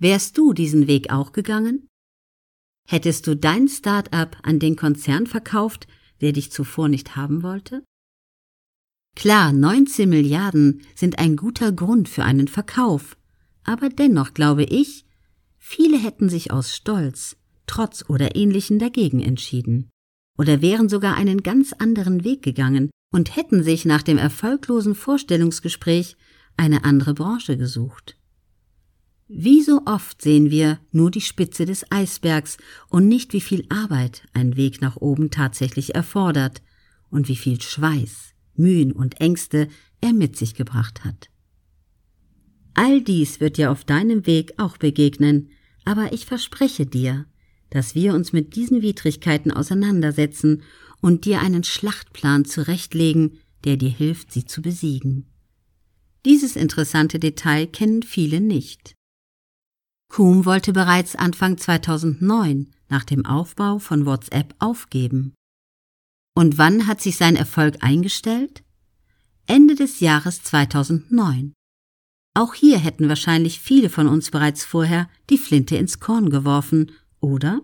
Wärst du diesen Weg auch gegangen? Hättest du dein Start-up an den Konzern verkauft, der dich zuvor nicht haben wollte? Klar, 19 Milliarden sind ein guter Grund für einen Verkauf, aber dennoch glaube ich, viele hätten sich aus Stolz, Trotz oder Ähnlichen dagegen entschieden oder wären sogar einen ganz anderen Weg gegangen und hätten sich nach dem erfolglosen Vorstellungsgespräch eine andere Branche gesucht. Wie so oft sehen wir nur die Spitze des Eisbergs und nicht, wie viel Arbeit ein Weg nach oben tatsächlich erfordert und wie viel Schweiß, Mühen und Ängste er mit sich gebracht hat. All dies wird dir auf deinem Weg auch begegnen, aber ich verspreche dir, dass wir uns mit diesen Widrigkeiten auseinandersetzen und dir einen Schlachtplan zurechtlegen, der dir hilft, sie zu besiegen. Dieses interessante Detail kennen viele nicht. Kuhn wollte bereits Anfang 2009 nach dem Aufbau von WhatsApp aufgeben. Und wann hat sich sein Erfolg eingestellt? Ende des Jahres 2009. Auch hier hätten wahrscheinlich viele von uns bereits vorher die Flinte ins Korn geworfen, oder?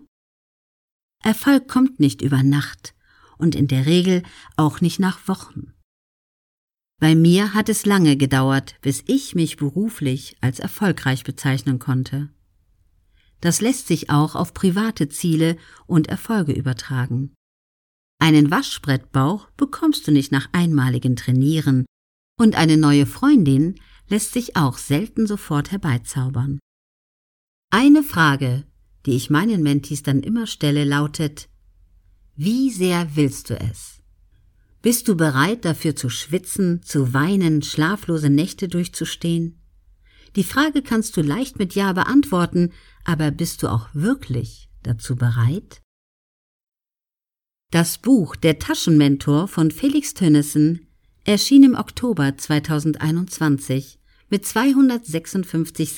Erfolg kommt nicht über Nacht und in der Regel auch nicht nach Wochen. Bei mir hat es lange gedauert, bis ich mich beruflich als erfolgreich bezeichnen konnte. Das lässt sich auch auf private Ziele und Erfolge übertragen. Einen Waschbrettbauch bekommst du nicht nach einmaligen Trainieren und eine neue Freundin lässt sich auch selten sofort herbeizaubern. Eine Frage, die ich meinen Mentis dann immer stelle, lautet, wie sehr willst du es? Bist du bereit dafür zu schwitzen, zu weinen, schlaflose Nächte durchzustehen? Die Frage kannst du leicht mit Ja beantworten, aber bist du auch wirklich dazu bereit? Das Buch Der Taschenmentor von Felix Tönnissen erschien im Oktober 2021 mit 256